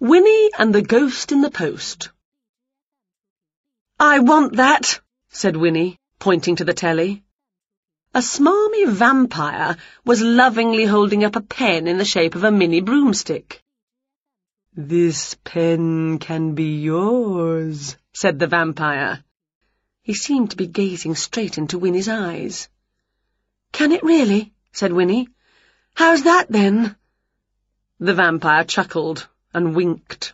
Winnie and the Ghost in the Post I want that, said Winnie, pointing to the telly. A smarmy vampire was lovingly holding up a pen in the shape of a mini broomstick. This pen can be yours, said the vampire. He seemed to be gazing straight into Winnie's eyes. Can it really? said Winnie. How's that, then? The vampire chuckled and winked.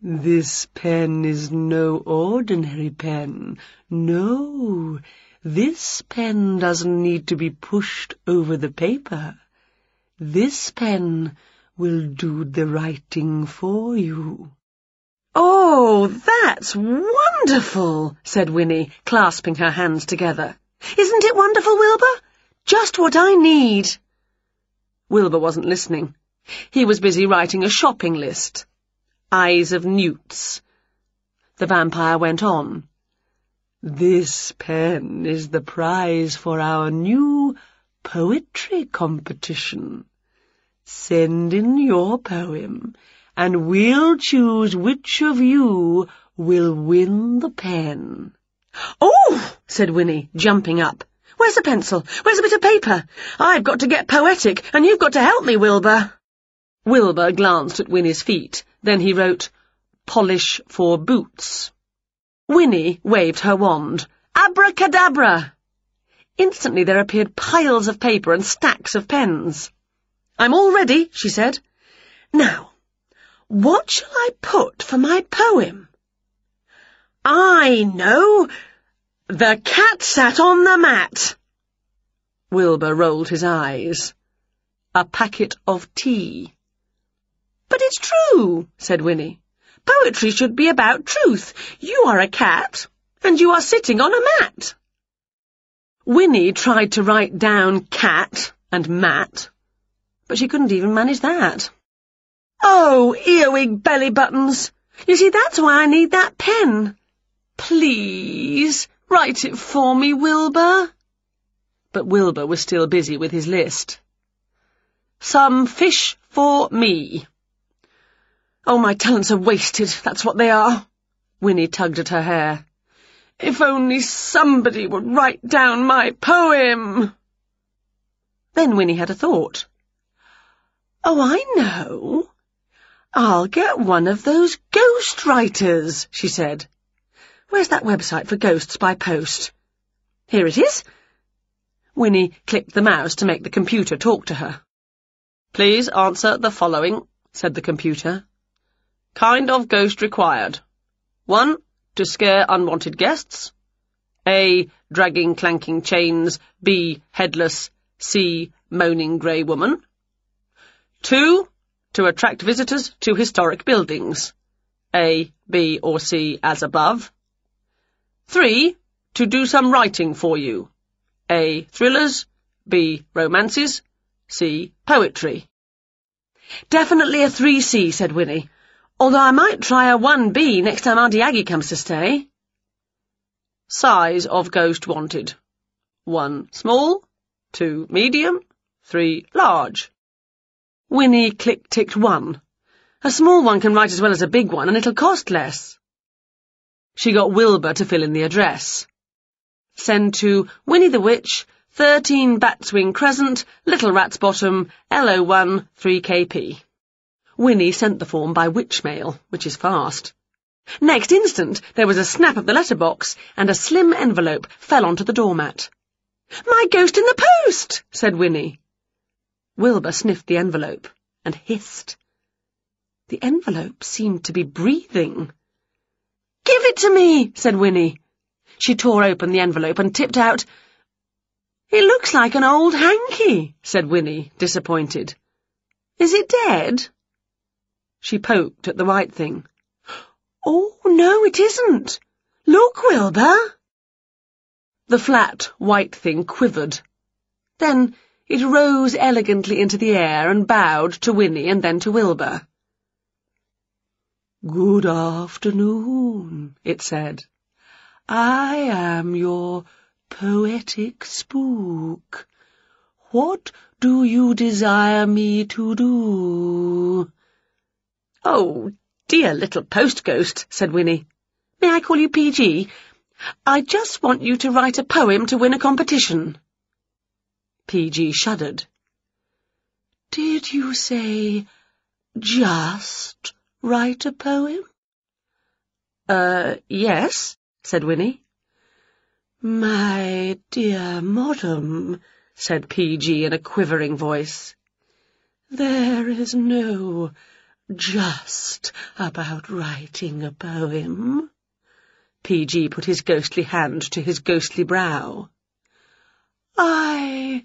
This pen is no ordinary pen. No, this pen doesn't need to be pushed over the paper. This pen will do the writing for you. Oh, that's wonderful, said Winnie, clasping her hands together. Isn't it wonderful, Wilbur? Just what I need. Wilbur wasn't listening. He was busy writing a shopping list. Eyes of newts. The vampire went on. This pen is the prize for our new poetry competition. Send in your poem, and we'll choose which of you will win the pen. Oh, said Winnie, jumping up. Where's a pencil? Where's a bit of paper? I've got to get poetic, and you've got to help me, Wilbur. Wilbur glanced at Winnie's feet. Then he wrote, Polish for boots. Winnie waved her wand. Abracadabra! Instantly there appeared piles of paper and stacks of pens. I'm all ready, she said. Now, what shall I put for my poem? I know! The cat sat on the mat. Wilbur rolled his eyes. A packet of tea. But it's true, said Winnie. Poetry should be about truth. You are a cat, and you are sitting on a mat. Winnie tried to write down cat and mat, but she couldn't even manage that. Oh, earwig belly buttons! You see, that's why I need that pen. Please, write it for me, Wilbur. But Wilbur was still busy with his list. Some fish for me, Oh, my talents are wasted, that's what they are. Winnie tugged at her hair. If only somebody would write down my poem. Then Winnie had a thought. Oh, I know. I'll get one of those ghost writers, she said. Where's that website for ghosts by post? Here it is. Winnie clicked the mouse to make the computer talk to her. Please answer the following, said the computer. Kind of ghost required. 1. To scare unwanted guests. A. Dragging clanking chains. B. Headless. C. Moaning grey woman. 2. To attract visitors to historic buildings. A, B, or C as above. 3. To do some writing for you. A. Thrillers. B. Romances. C. Poetry. Definitely a 3C, said Winnie. Although I might try a 1B next time Auntie Aggie comes to stay. Size of ghost wanted. 1 small, 2 medium, 3 large. Winnie click-ticked 1. A small one can write as well as a big one, and it'll cost less. She got Wilbur to fill in the address. Send to Winnie the Witch, 13 Batswing Crescent, Little Rat's Bottom, LO1 3KP. Winnie sent the form by witch mail, which is fast. Next instant, there was a snap of the letterbox, and a slim envelope fell onto the doormat. My ghost in the post, said Winnie. Wilbur sniffed the envelope and hissed. The envelope seemed to be breathing. Give it to me, said Winnie. She tore open the envelope and tipped out. It looks like an old hanky, said Winnie, disappointed. Is it dead? She poked at the white thing. Oh, no, it isn't. Look, Wilbur. The flat, white thing quivered. Then it rose elegantly into the air and bowed to Winnie and then to Wilbur. Good afternoon, it said. I am your poetic spook. What do you desire me to do? Oh, dear little post ghost, said Winnie. May I call you PG? I just want you to write a poem to win a competition. PG shuddered. Did you say just write a poem? Uh, yes, said Winnie. My dear madam, said PG in a quivering voice, there is no just about writing a poem. PG put his ghostly hand to his ghostly brow. I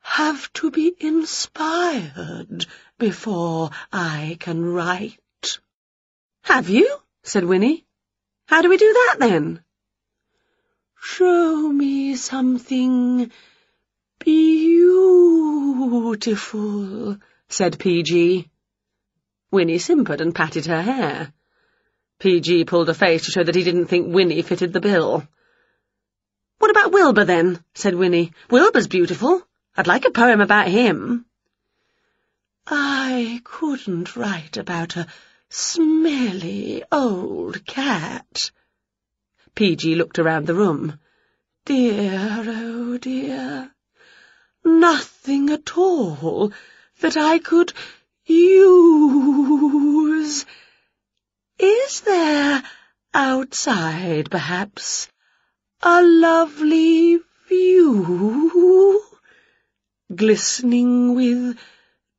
have to be inspired before I can write. Have you? said Winnie. How do we do that then? Show me something beautiful, said PG. Winnie simpered and patted her hair. PG pulled a face to show that he didn't think Winnie fitted the bill. What about Wilbur, then? said Winnie. Wilbur's beautiful. I'd like a poem about him. I couldn't write about a smelly old cat. PG looked around the room. Dear, oh dear, nothing at all that I could use. Is there outside, perhaps, a lovely view, glistening with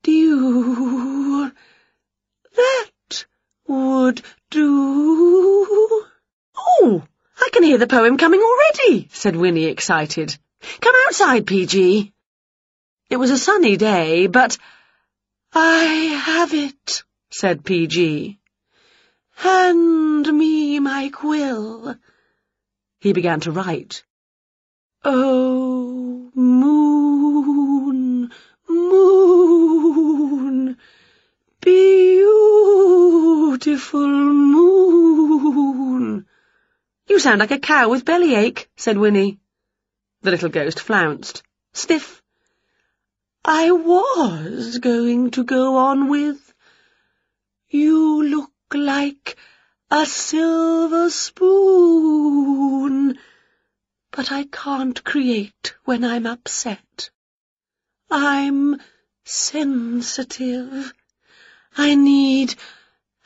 dew? That would do. Oh! I can hear the poem coming already, said Winnie, excited. Come outside, PG. It was a sunny day, but... I have it, said PG. Hand me my quill. He began to write. Oh, moon, moon, beautiful moon. You sound like a cow with bellyache, said Winnie. The little ghost flounced. Sniff. I was going to go on with, You look like a silver spoon, but I can't create when I'm upset. I'm sensitive. I need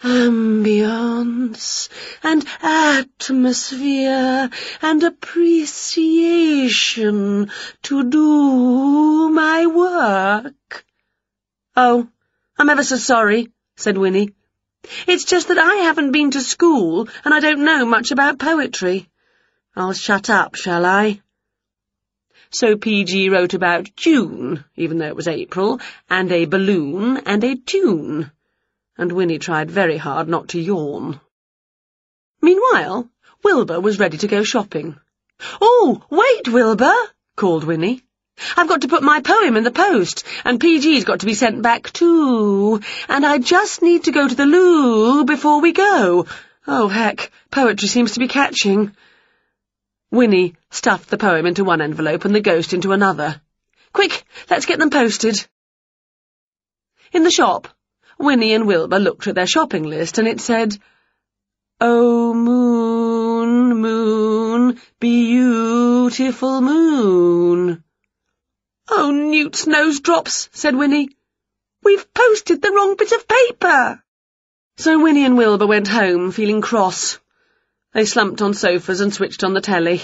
ambience and atmosphere and appreciation to do my work. Oh, I'm ever so sorry, said Winnie. It's just that I haven't been to school and I don't know much about poetry. I'll shut up, shall I? So PG wrote about June, even though it was April, and a balloon, and a tune and Winnie tried very hard not to yawn. Meanwhile, Wilbur was ready to go shopping. Oh, wait, Wilbur, called Winnie. I've got to put my poem in the post, and PG's got to be sent back too, and I just need to go to the loo before we go. Oh, heck, poetry seems to be catching. Winnie stuffed the poem into one envelope and the ghost into another. Quick, let's get them posted. In the shop, Winnie and Wilbur looked at their shopping list, and it said, Oh, moon, moon, beautiful moon. Oh, Newt's nose drops, said Winnie. We've posted the wrong bit of paper. So Winnie and Wilbur went home, feeling cross. They slumped on sofas and switched on the telly.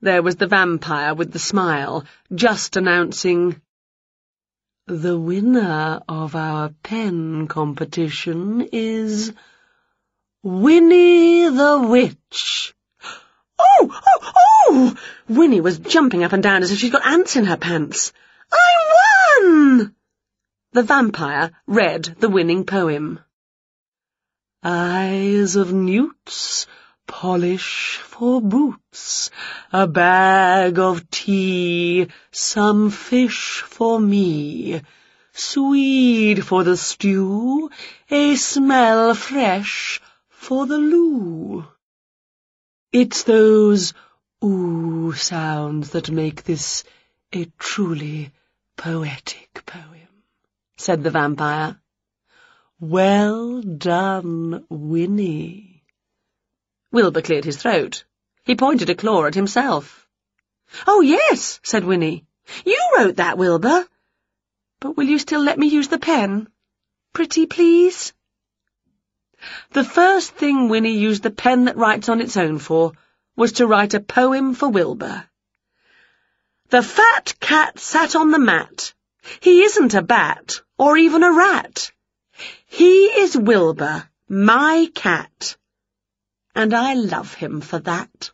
There was the vampire with the smile, just announcing, the winner of our pen competition is Winnie the Witch. Oh, oh, oh! Winnie was jumping up and down as if she'd got ants in her pants. I won! The vampire read the winning poem. Eyes of newts polish for boots, a bag of tea, some fish for me, swede for the stew, a smell fresh for the loo. It's those ooh sounds that make this a truly poetic poem, said the vampire. Well done, Winnie. Wilbur cleared his throat. He pointed a claw at himself. Oh, yes, said Winnie. You wrote that, Wilbur. But will you still let me use the pen? Pretty please? The first thing Winnie used the pen that writes on its own for was to write a poem for Wilbur. The fat cat sat on the mat. He isn't a bat, or even a rat. He is Wilbur, my cat, and I love him for that.